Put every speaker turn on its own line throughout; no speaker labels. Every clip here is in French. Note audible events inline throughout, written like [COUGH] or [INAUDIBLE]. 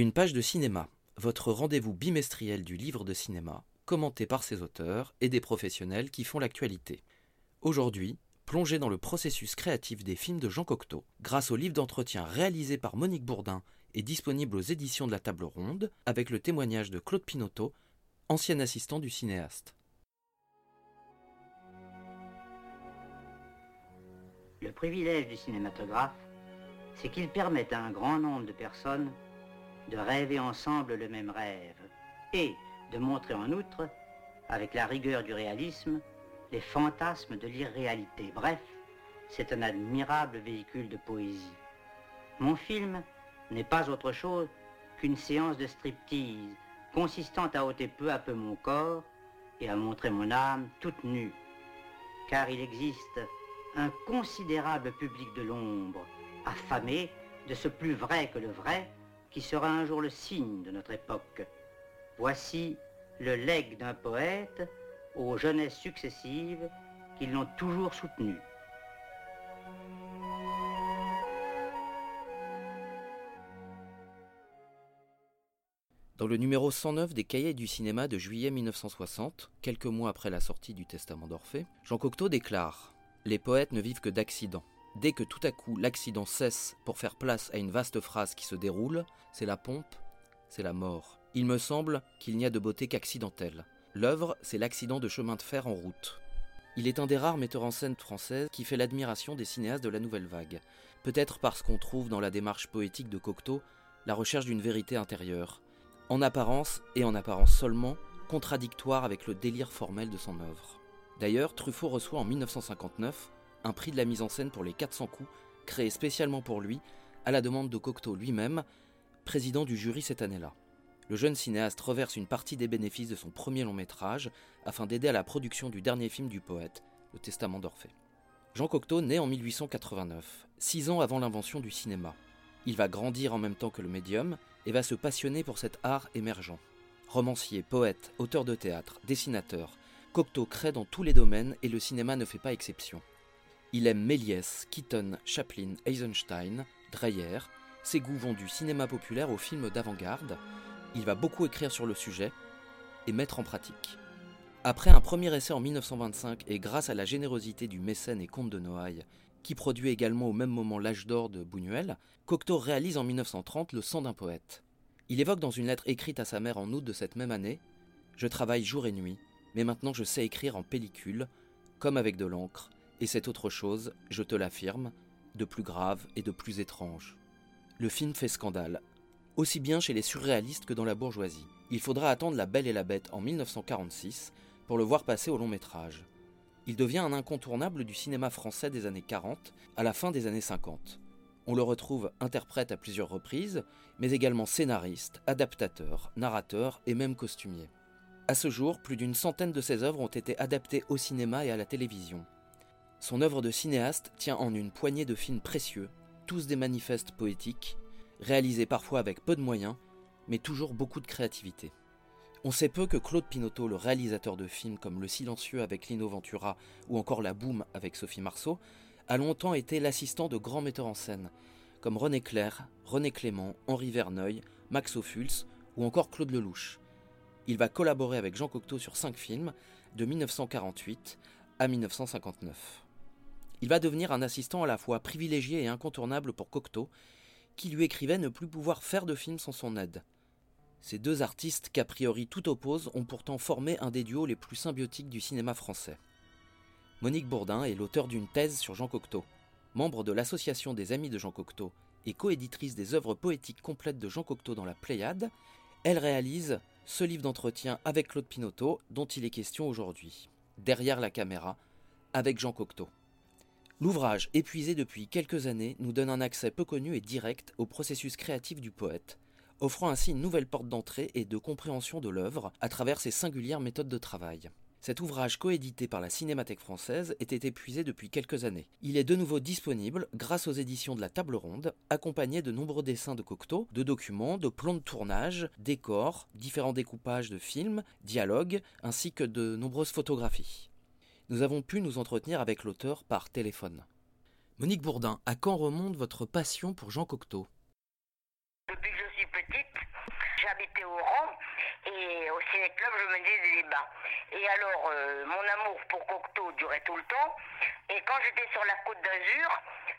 Une page de cinéma, votre rendez-vous bimestriel du livre de cinéma, commenté par ses auteurs et des professionnels qui font l'actualité. Aujourd'hui, plongez dans le processus créatif des films de Jean Cocteau, grâce au livre d'entretien réalisé par Monique Bourdin et disponible aux éditions de la Table Ronde, avec le témoignage de Claude Pinoteau, ancien assistant du cinéaste.
Le privilège du cinématographe, c'est qu'il permet à un grand nombre de personnes de rêver ensemble le même rêve et de montrer en outre, avec la rigueur du réalisme, les fantasmes de l'irréalité. Bref, c'est un admirable véhicule de poésie. Mon film n'est pas autre chose qu'une séance de striptease consistant à ôter peu à peu mon corps et à montrer mon âme toute nue. Car il existe un considérable public de l'ombre, affamé de ce plus vrai que le vrai, qui sera un jour le signe de notre époque. Voici le legs d'un poète aux jeunesses successives qui l'ont toujours soutenu.
Dans le numéro 109 des Cahiers du cinéma de juillet 1960, quelques mois après la sortie du Testament d'Orphée, Jean Cocteau déclare Les poètes ne vivent que d'accidents. Dès que tout à coup l'accident cesse pour faire place à une vaste phrase qui se déroule, c'est la pompe, c'est la mort. Il me semble qu'il n'y a de beauté qu'accidentelle. L'œuvre, c'est l'accident de chemin de fer en route. Il est un des rares metteurs en scène françaises qui fait l'admiration des cinéastes de la nouvelle vague. Peut-être parce qu'on trouve dans la démarche poétique de Cocteau la recherche d'une vérité intérieure, en apparence et en apparence seulement, contradictoire avec le délire formel de son œuvre. D'ailleurs, Truffaut reçoit en 1959 un prix de la mise en scène pour les 400 coups, créé spécialement pour lui, à la demande de Cocteau lui-même, président du jury cette année-là. Le jeune cinéaste reverse une partie des bénéfices de son premier long métrage afin d'aider à la production du dernier film du poète, Le Testament d'Orphée. Jean Cocteau naît en 1889, six ans avant l'invention du cinéma. Il va grandir en même temps que le médium et va se passionner pour cet art émergent. Romancier, poète, auteur de théâtre, dessinateur, Cocteau crée dans tous les domaines et le cinéma ne fait pas exception. Il aime Méliès, Keaton, Chaplin, Eisenstein, Dreyer. Ses goûts vont du cinéma populaire au film d'avant-garde. Il va beaucoup écrire sur le sujet et mettre en pratique. Après un premier essai en 1925 et grâce à la générosité du mécène et comte de Noailles, qui produit également au même moment L'âge d'or de Buñuel, Cocteau réalise en 1930 Le sang d'un poète. Il évoque dans une lettre écrite à sa mère en août de cette même année Je travaille jour et nuit, mais maintenant je sais écrire en pellicule, comme avec de l'encre, et c'est autre chose, je te l'affirme, de plus grave et de plus étrange. Le film fait scandale, aussi bien chez les surréalistes que dans la bourgeoisie. Il faudra attendre La Belle et la Bête en 1946 pour le voir passer au long métrage. Il devient un incontournable du cinéma français des années 40 à la fin des années 50. On le retrouve interprète à plusieurs reprises, mais également scénariste, adaptateur, narrateur et même costumier. À ce jour, plus d'une centaine de ses œuvres ont été adaptées au cinéma et à la télévision. Son œuvre de cinéaste tient en une poignée de films précieux, tous des manifestes poétiques, réalisés parfois avec peu de moyens, mais toujours beaucoup de créativité. On sait peu que Claude Pinoteau, le réalisateur de films comme Le Silencieux avec Lino Ventura ou encore La Boum avec Sophie Marceau, a longtemps été l'assistant de grands metteurs en scène, comme René Clair, René Clément, Henri Verneuil, Max Ophuls ou encore Claude Lelouch. Il va collaborer avec Jean Cocteau sur cinq films, de 1948 à 1959. Il va devenir un assistant à la fois privilégié et incontournable pour Cocteau, qui lui écrivait ne plus pouvoir faire de film sans son aide. Ces deux artistes qu'a priori tout opposent ont pourtant formé un des duos les plus symbiotiques du cinéma français. Monique Bourdin est l'auteur d'une thèse sur Jean Cocteau. Membre de l'Association des Amis de Jean Cocteau et coéditrice des œuvres poétiques complètes de Jean Cocteau dans la Pléiade, elle réalise ce livre d'entretien avec Claude Pinoteau dont il est question aujourd'hui, Derrière la caméra, avec Jean Cocteau. L'ouvrage, épuisé depuis quelques années, nous donne un accès peu connu et direct au processus créatif du poète, offrant ainsi une nouvelle porte d'entrée et de compréhension de l'œuvre à travers ses singulières méthodes de travail. Cet ouvrage coédité par la Cinémathèque française était épuisé depuis quelques années. Il est de nouveau disponible grâce aux éditions de la Table Ronde, accompagné de nombreux dessins de Cocteau, de documents, de plans de tournage, décors, différents découpages de films, dialogues, ainsi que de nombreuses photographies. Nous avons pu nous entretenir avec l'auteur par téléphone. Monique Bourdin, à quand remonte votre passion pour Jean Cocteau?
Depuis que je suis petite, j'habitais au Rang et au ciné-club, je menais des débats. Et alors, euh, mon amour pour Cocteau durait tout le temps. Et quand j'étais sur la côte d'Azur,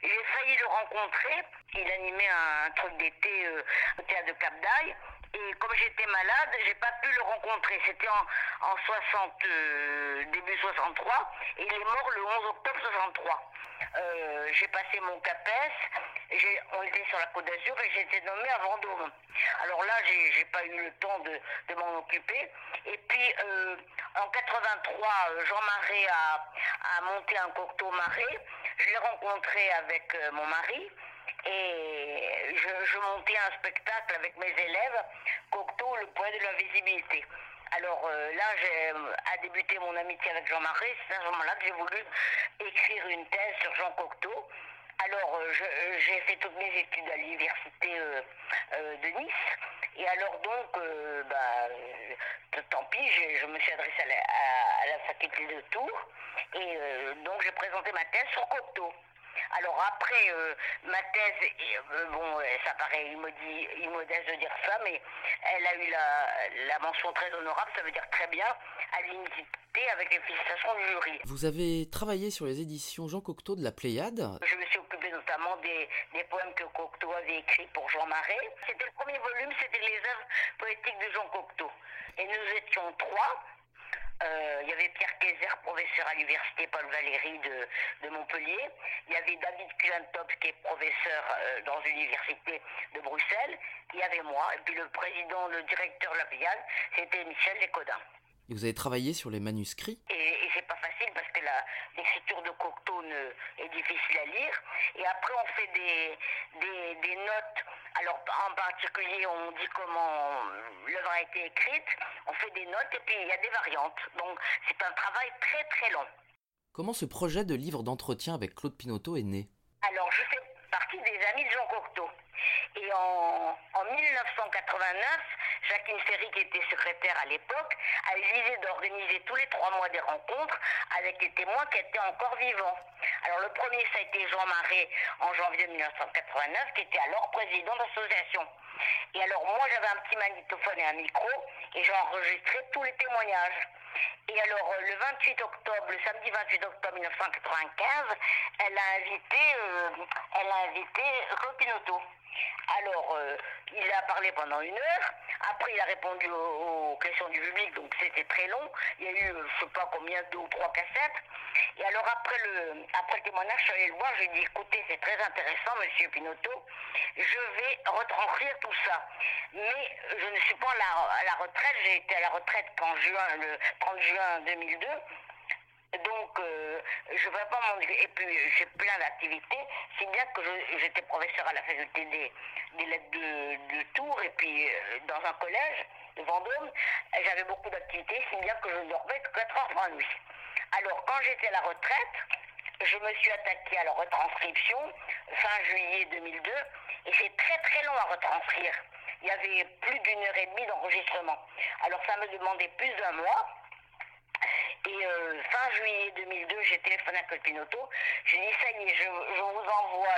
j'ai failli le rencontrer. Il animait un, truc d'été euh, au théâtre de Cap d'Aille. Et comme j'étais malade, j'ai pas pu le rencontrer. C'était en, en 60, euh, début 63, et il est mort le 11 octobre 63. Euh, j'ai passé mon CAPES, on était sur la Côte d'Azur et j'ai été nommé à Vendôme. Alors là, j'ai pas eu le temps de, de m'en occuper. Et puis, euh, en 83, euh, Jean Marais a, a monté un Cocteau Marais. Je l'ai rencontré avec mon mari. Et montais un spectacle avec mes élèves, Cocteau, le poète de la visibilité. Alors euh, là, j'ai euh, débuté mon amitié avec Jean Marais. C'est à ce moment-là que j'ai voulu écrire une thèse sur Jean Cocteau. Alors, euh, j'ai fait toutes mes études à l'université de Nice. Et alors donc, bah, tant pis, je me suis adressée à la, faculté de Tours. Et donc, j'ai présenté ma thèse sur Cocteau. Alors après, euh, ma thèse, euh, bon, ça paraît immodeste de dire ça, mais elle a eu la, la mention très honorable, ça veut dire très bien, à l'unité avec les félicitations du jury.
Vous avez travaillé sur les éditions Jean Cocteau de la Pléiade.
Je me suis occupée notamment des, des poèmes que Cocteau avait écrits pour Jean Marais. C'était le premier volume, c'était les œuvres poétiques de Jean Cocteau. Et nous étions trois. Euh, il y avait Pierre Kayser, professeur à l'université Paul Valéry de, Montpellier. Il y avait David Kuentop, qui est professeur euh, dans l'université de Bruxelles. Il y avait moi. Et puis le président, le directeur de la Pléiade, c'était Michel Lécodin.
Et vous avez travaillé sur les manuscrits?
Et, et c'est pas facile parce que l'écriture de Cocteau est difficile à lire. Et après, on fait des, des, des notes. Alors, en particulier, on dit comment l'œuvre a été écrite. On fait des notes et puis il y a des variantes. Donc, c'est un travail très très long.
Comment ce projet de livre d'entretien avec Claude Pinoteau est né?
Alors, je fais partie des amis de Jean Cocteau. Et en, en 1989, Jacqueline Ferry, qui était secrétaire à l'époque, a eu d'organiser tous les trois mois des rencontres avec les témoins qui étaient encore vivants. Alors, le premier, ça a été Jean Marais en janvier 1989, qui était alors président d'association. Et alors, moi, j'avais un petit magnétophone et un micro, et j'ai enregistré tous les témoignages. Et alors, euh, le 28 octobre, le samedi 28 octobre 1995, elle a invité, euh, elle a invité. Alors, euh, il a parlé pendant une heure. Après, il a répondu aux, aux questions du public, donc c'était très long. Il y a eu, je sais pas combien, deux ou trois cassettes. Et alors, après le, après le témoignage, je suis allée le voir. Je lui ai dit, écoutez, c'est très intéressant, monsieur Pinoteau. Je vais retranscrire tout ça. Mais je ne suis pas à la, retraite. J'ai été à la retraite qu'en juin, le 30 juin 2002. Donc, euh, je ne vais pas m'en... Et puis, j'ai plein d'activités, si bien que j'étais professeur à la faculté des, lettres de, Tours, et puis euh, dans un collège de Vendôme, j'avais beaucoup d'activités, si bien que je dormais que 4 heures par nuit. Alors, quand j'étais à la retraite, je me suis attaquée à la retranscription fin juillet 2002, et c'est très très long à retranscrire. Il y avait plus d'une heure et demie d'enregistrement. Alors, ça me demandait plus d'un mois. Et euh, fin juillet 2002, j'ai téléphoné à Pinoteau. J'ai dit, ça y est, je, vous envoie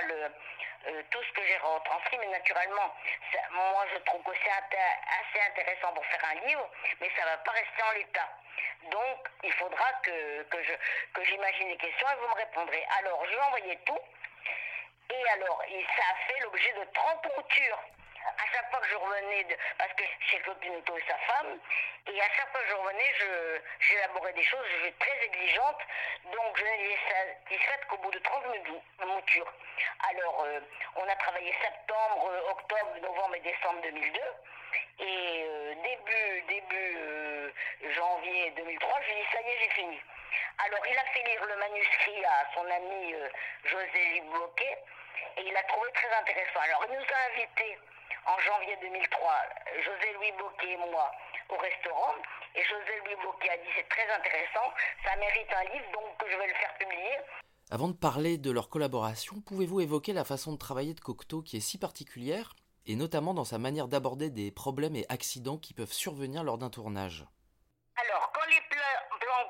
euh, tout ce que j'ai retranscrit, mais naturellement, moi je trouve que c'est assez intéressant pour faire un livre, mais ça ne va pas rester en l'état. Donc, il faudra que, que, je, j'imagine les questions et vous me répondrez. Alors, je lui ai envoyé tout. Et alors, et ça a fait l'objet de 30 moutures. À chaque fois que je revenais, parce que chez Claude Pinoteau et sa femme, et à chaque fois que je revenais, je, j'élaborais des choses, je suis très exigeante, donc je n'étais satisfaite qu'au bout de 30 mou- moutures. Alors, euh, on a travaillé septembre, octobre, novembre et décembre 2002, et euh, début, début euh, janvier 2003, j'ai dit ça y est, j'ai fini. Alors, il a fait lire le manuscrit à son ami euh, José Liboquet et il a trouvé très intéressant. Alors, il nous a invités en janvier 2003, José Louis Boquet et moi, au restaurant. Et José Louis Boquet a dit c'est très intéressant, ça mérite un livre, donc je vais le faire publier.
Avant de parler de leur collaboration, pouvez-vous évoquer la façon de travailler de Cocteau qui est si particulière, et notamment dans sa manière d'aborder des problèmes et accidents qui peuvent survenir lors d'un tournage?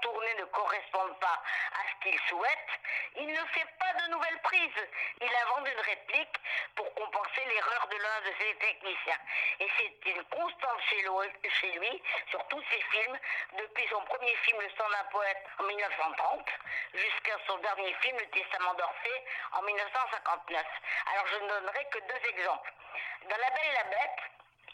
Tournés ne correspondent pas à ce qu'il souhaite, il ne fait pas de nouvelles prises. Il invente une réplique pour compenser l'erreur de l'un de ses techniciens. Et c'est une constante chez lui, chez lui, sur tous ses films, depuis son premier film Le sang d'un poète en 1930 jusqu'à son dernier film Le Testament d'Orphée en 1959. Alors je ne donnerai que deux exemples. Dans La Belle et la Bête,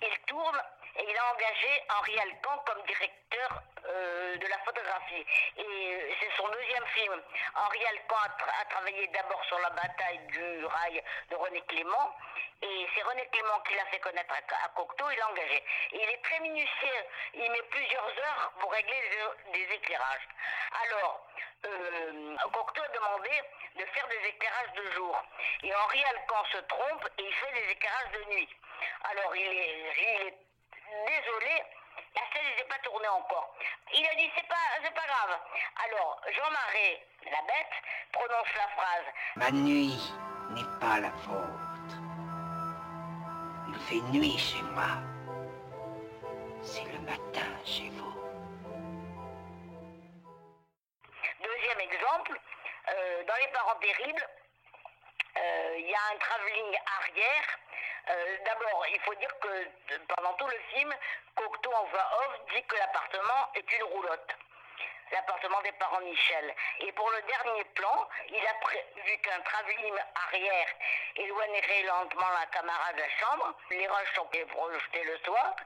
il tourne et il a engagé Henri Alcan comme directeur euh, de la photographie. Et euh, c'est son deuxième film. Henri Alcan a, tra- a travaillé d'abord sur la bataille du rail de René Clément. Et c'est René Clément qui l'a fait connaître à, Cocteau, il l'a engagé. Il est très minutieux, il met plusieurs heures pour régler des, des éclairages. Alors, euh, Cocteau a demandé de faire des éclairages de jour. Et Henri Alcan se trompe et il fait des éclairages de nuit. Alors il est, il est désolé, la scène n'était pas tournée encore. Il a dit c'est pas, c'est pas grave. Alors Jean Marais, la bête, prononce la phrase
Ma nuit n'est pas la vôtre. Il fait nuit chez moi. C'est le matin chez vous.
Deuxième exemple, euh, dans Les Parents Terribles, euh, il y a un travelling arrière. Euh, D'abord, il faut dire que pendant tout le film, Cocteau en voix off dit que l'appartement est une roulotte. L'appartement des parents Michel. Et pour le dernier plan, il a prévu qu'un travelling arrière éloignerait lentement la caméra de la chambre. Les roches sont projetées le soir.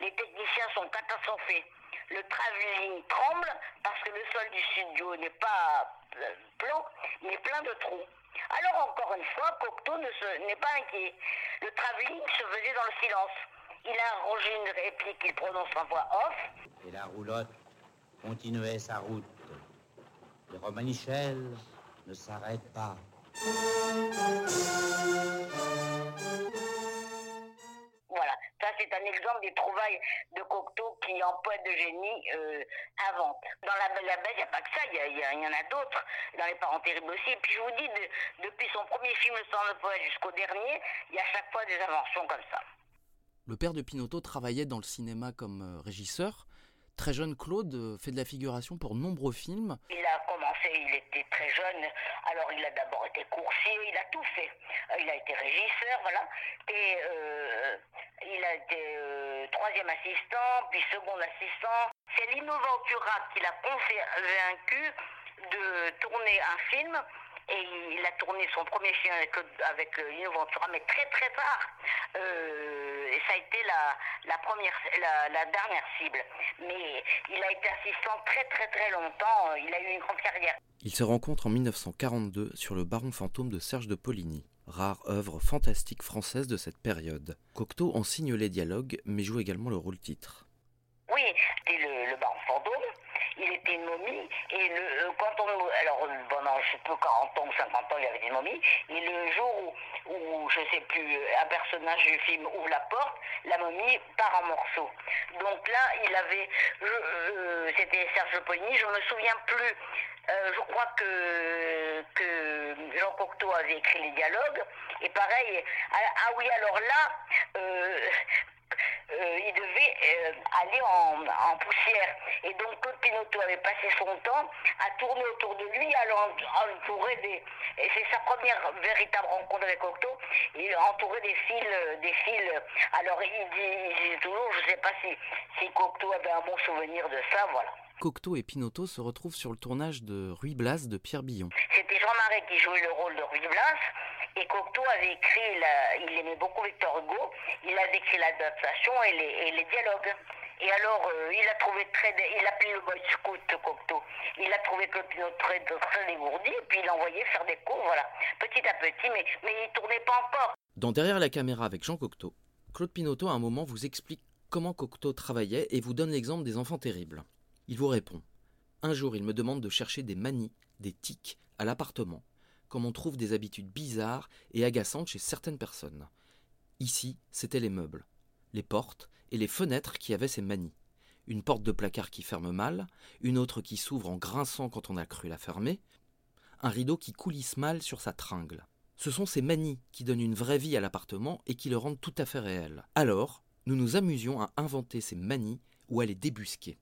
Les techniciens sont catastrophés. Le travelling tremble parce que le sol du studio n'est pas euh, plan, mais plein de trous. Alors encore une fois, Cocteau n'est pas inquiet. Le travelling se faisait dans le silence. Il a arrangé une réplique qu'il prononce en voix off.
Et la roulotte continuait sa route. Le Romanichel ne s'arrête pas.
Ça c'est un exemple des trouvailles de Cocteau qui, en poète de génie, euh, invente. Dans La Belle la il n'y a pas que ça, il y, y y en a d'autres. Dans Les Parents Terribles aussi. Et puis je vous dis, de- depuis son premier film, Le sang de poète, jusqu'au dernier, il y a chaque fois des inventions comme ça.
Le père de Pinotto travaillait dans le cinéma comme euh, régisseur. Très jeune Claude euh, fait de la figuration pour nombreux films.
Il a commencé, il était très jeune, alors il a d'abord été coursier, il a tout fait. Euh, Il a été régisseur, voilà, et euh, il a été troisième assistant, puis second assistant. C'est Lino Ventura qui l'a convaincu de tourner un film. Et il a tourné son premier film avec, avec euh, Lino Ventura, mais très très tard. Euh, et ça a été la, la première, la, la dernière cible. Mais il a été assistant très très très longtemps. Euh, Il a eu une grande carrière.
Ils se rencontrent en 1942 sur le Baron fantôme de Serge de Poligny, rare œuvre fantastique française de cette période. Cocteau en signe les dialogues, mais joue également le rôle titre.
Oui, c'était le, le baron fantôme. Il était une momie. Et le, euh, quand on. Alors, euh, je sais plus, 40 ans ou 50 ans, il y avait des momies. Et le jour où, où, je sais plus, un personnage du film ouvre la porte, la momie part en morceaux. Donc là, il avait. euh, c'était Serge Poligny, je me souviens plus. Euh, je crois que, que Jean Cocteau avait écrit les dialogues. Et pareil, ah, ah oui, alors là, euh, euh, aller en, en poussière. Et donc Claude Pinotto avait passé son temps à tourner autour de lui, à l'en- entourer des... Et c'est sa première véritable rencontre avec Cocteau. Il entourait des fils, euh, des fils. Alors il dit, il toujours, je ne sais pas si, si Cocteau avait un bon souvenir de ça, voilà.
Cocteau et Pinotto se retrouvent sur le tournage de Ruy Blas de Pierre Billon.
C'était Jean Marais qui jouait le rôle de Ruy Blas. Et Cocteau avait écrit, la- il aimait beaucoup Victor Hugo, il avait écrit l'adaptation et les, et les dialogues. Et alors, euh, il a trouvé très, il appelait le boy scout Cocteau. Il a trouvé que très, très dégourdi, et puis il l'envoyait faire des cours, voilà, petit à petit, mais, mais il tournait pas encore.
Dans Derrière la caméra avec Jean Cocteau, Claude Pinotto à un moment vous explique comment Cocteau travaillait et vous donne l'exemple des enfants terribles. Il vous répond Un jour, il me demande de chercher des manies, des tics, à l'appartement, comme on trouve des habitudes bizarres et agaçantes chez certaines personnes. Ici, c'étaient les meubles, les portes et les fenêtres qui avaient ces manies. Une porte de placard qui ferme mal, une autre qui s'ouvre en grinçant quand on a cru la fermer, un rideau qui coulisse mal sur sa tringle. Ce sont ces manies qui donnent une vraie vie à l'appartement et qui le rendent tout à fait réel. Alors, nous nous amusions à inventer ces manies ou à les débusquer.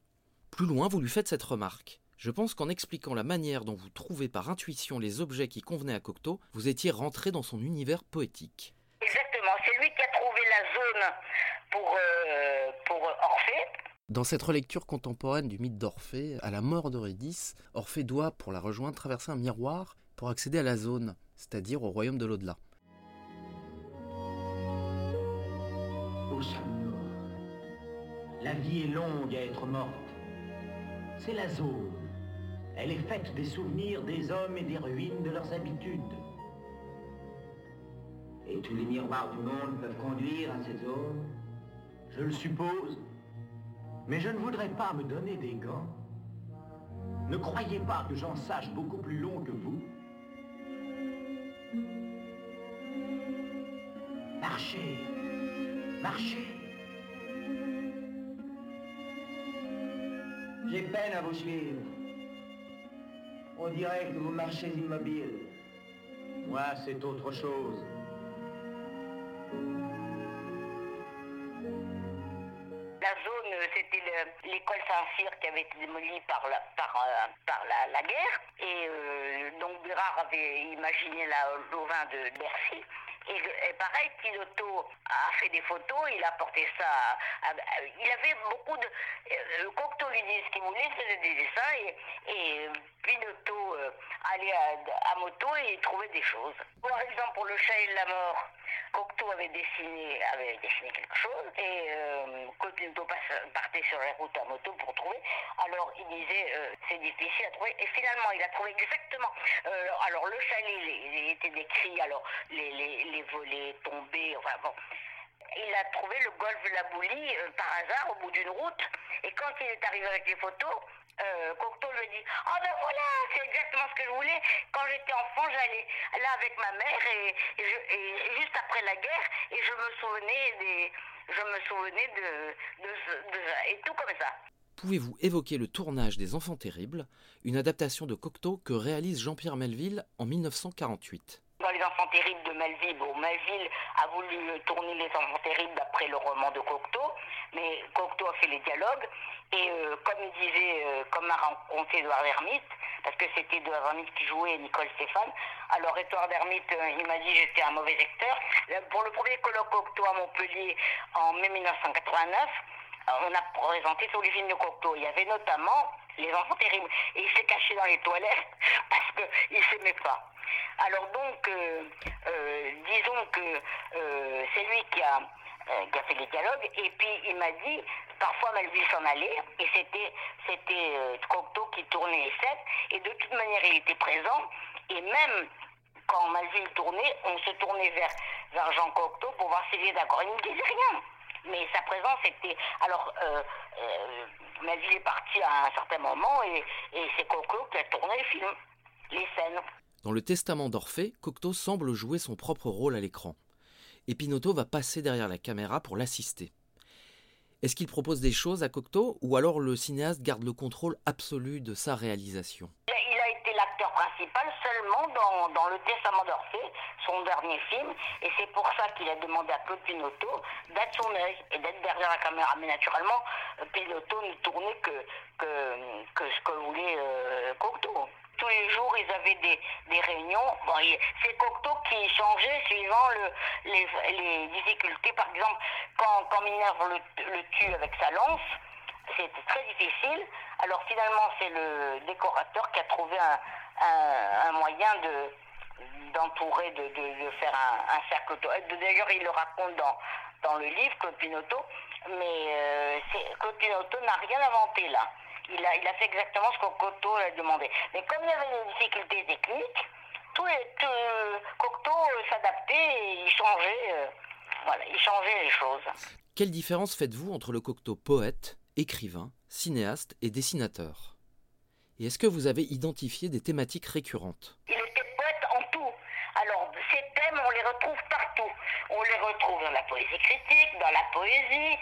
Plus loin, vous lui faites cette remarque. Je pense qu'en expliquant la manière dont vous trouvez par intuition les objets qui convenaient à Cocteau, vous étiez rentré dans son univers poétique.
Exactement, c'est lui qui a trouvé la zone pour, euh, pour Orphée.
Dans cette relecture contemporaine du mythe d'Orphée, à la mort d'Eurydice, Orphée doit, pour la rejoindre, traverser un miroir pour accéder à la zone, c'est-à-dire au royaume de l'au-delà.
La vie est longue à être morte. C'est la zone. Elle est faite des souvenirs des hommes et des ruines de leurs habitudes. Et tous les miroirs du monde peuvent conduire à cette zone Je le suppose. Mais je ne voudrais pas me donner des gants. Ne croyez pas que j'en sache beaucoup plus long que vous. Marchez, marchez.
J'ai peine à vous suivre. On dirait que vous marchez immobile.
Moi, c'est autre chose.
La zone, c'était le- l'école Saint-Cyr qui avait été démolie par la, euh, guerre. Et euh, donc Bérard avait imaginé la l'auvent de Bercy. Et, pareil, Pinotto a fait des photos, il a porté ça. il avait beaucoup de. Euh, ce qu'il voulait, faisait des dessins. Et, et Pinotto euh, allait à, à moto et il trouvait des choses. Par exemple, pour le chat et la mort, Cocteau avait dessiné, avait dessiné quelque chose. Et euh, passe- partait sur la route à moto pour trouver, alors il disait euh, c'est difficile à trouver. Et finalement, il a trouvé exactement. euh, alors le chalet, il, il était décrit, alors les, les, les volets tombés, enfin bon. Il a trouvé le golfe de la Boulie euh, par hasard au bout d'une route. Et quand il est arrivé avec les photos, euh, Cocteau lui dit Ah ben voilà, c'est exactement ce que je voulais. Quand j'étais enfant, j'allais là avec ma mère et, juste après la guerre, et je me souvenais des. De. Et tout comme ça.
Pouvez-vous évoquer le tournage des Enfants Terribles, une adaptation de Cocteau que réalise Jean-Pierre Melville en 1948
Dans Les Enfants Terribles de Melville, bon, Melville a voulu tourner Les Enfants Terribles d'après le roman de Cocteau, mais Cocteau a fait les dialogues, et euh, comme il disait, euh, comme a rencontré Edouard Hermite, parce que c'était Edouard Hermite qui jouait Nicole Stéphane, alors Edouard Hermite, euh, il m'a dit j'étais un mauvais acteur. Pour le premier colloque Cocteau à Montpellier en mai 1989, euh, on a présenté tous les films de Cocteau. Il y avait notamment Les Enfants Terribles. Et il s'est caché dans les toilettes [LAUGHS] parce qu'il ne s'aimait pas. Alors donc, euh, euh, disons que euh, c'est lui qui a, qui a fait les dialogues. Et puis il m'a dit, parfois Melville s'en allait, et c'était c'était Cocteau qui tournait les scènes. Et de toute manière, il était présent. Et même quand Melville tournait, on se tournait vers, vers Jean Cocteau pour voir s'il était d'accord. Il ne disait rien. Mais sa présence était. Alors, euh, Melville est parti à un certain moment et, et c'est Cocteau qui a tourné les films, les scènes.
Dans le testament d'Orphée, Cocteau semble jouer son propre rôle à l'écran. Et Pinotto va passer derrière la caméra pour l'assister. Est-ce qu'il propose des choses à Cocteau ou alors le cinéaste garde le contrôle absolu de sa réalisation
Il a, il a été l'acteur principal seulement dans, dans Le Testament d'Orphée, son dernier film, et c'est pour ça qu'il a demandé à Claude Pinotto d'être son œil et d'être derrière la caméra. Mais naturellement, euh, Pinotto ne tournait que, que, que ce que voulait euh, Cocteau. Tous les jours, ils avaient des, des réunions. Bon, c'est Cocteau qui changeait suivant le, les, les difficultés. Par exemple, quand, quand Minerve le, le tue avec sa lance, c'était très difficile. Alors finalement, c'est le décorateur qui a trouvé un, un- moyen de d'entourer, de, faire un, un cercle. Euh, D'ailleurs, il le raconte dans, dans le livre, Claude Pinotto, mais euh, Claude n'a rien inventé là. Il a, il a fait exactement ce que Cocteau a demandé. Mais comme il y avait des difficultés techniques, tout, les, tout Cocteau euh, s'adaptait et il changeait, euh, voilà, il changeait les choses.
Quelle différence faites-vous entre le Cocteau poète, écrivain, cinéaste et dessinateur Et est-ce que vous avez identifié des thématiques récurrentes?
Il était poète en tout. Alors, ces thèmes, on les retrouve partout. On les retrouve dans la poésie critique, dans la poésie,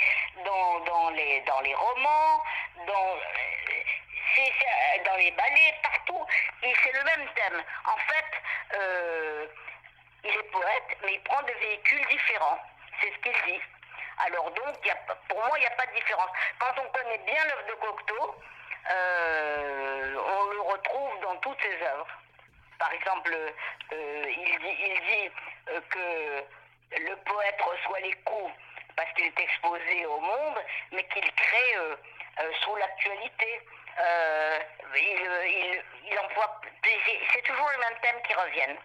dans, dans les, dans les romans, dans, dans les ballets, partout. Et c'est le même thème. En fait, euh, il est poète, mais il prend des véhicules différents. C'est ce qu'il dit. Alors donc, a pour moi, il n'y a pas de différence. Quand on connaît bien l'œuvre de Cocteau, euh, on le retrouve dans toutes ses œuvres. Par exemple, euh, il dit, il dit euh, que le poète reçoit les coups parce qu'il est exposé au monde, mais qu'il crée sous l'actualité. Il, emploie, c'est- toujours les mêmes thèmes qui reviennent.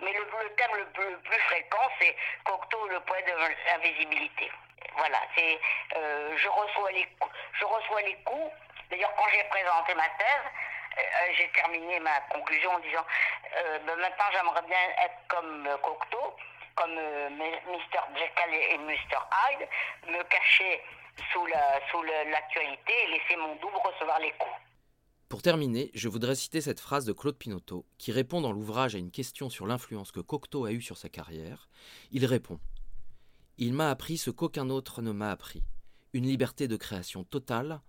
Mais le, le thème le plus, le plus fréquent, c'est Cocteau, le poète de l'invisibilité. Voilà, c'est euh, je reçois les je reçois les coups. D'ailleurs, quand j'ai présenté ma thèse, euh, euh, j'ai terminé ma conclusion en disant ben, maintenant j'aimerais bien être comme Cocteau, comme Mr. Jekyll et Mr. Hyde, me cacher sous la sous l'actualité et laisser mon double recevoir les coups.
Pour terminer, je voudrais citer cette phrase de Claude Pinoteau, qui répond dans l'ouvrage à une question sur l'influence que Cocteau a eue sur sa carrière. Il répond Il m'a appris ce qu'aucun autre ne m'a appris une liberté de création totale,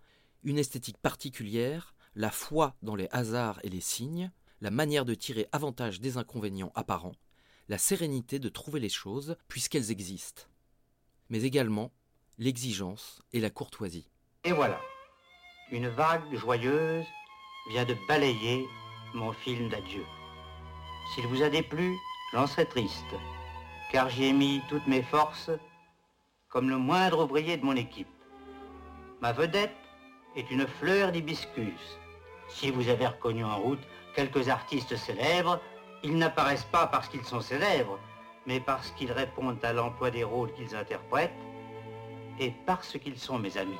une esthétique particulière, la foi dans les hasards et les signes, la manière de tirer avantage des inconvénients apparents, la sérénité de trouver les choses puisqu'elles existent, mais également l'exigence et la courtoisie.
Et voilà, une vague joyeuse vient de balayer mon film d'adieu. S'il vous a déplu, j'en serais triste, car j'y ai mis toutes mes forces comme le moindre ouvrier de mon équipe. Ma vedette est une fleur d'hibiscus. Si vous avez reconnu en route quelques artistes célèbres, ils n'apparaissent pas parce qu'ils sont célèbres, mais parce qu'ils répondent à l'emploi des rôles qu'ils interprètent et parce qu'ils sont mes amis.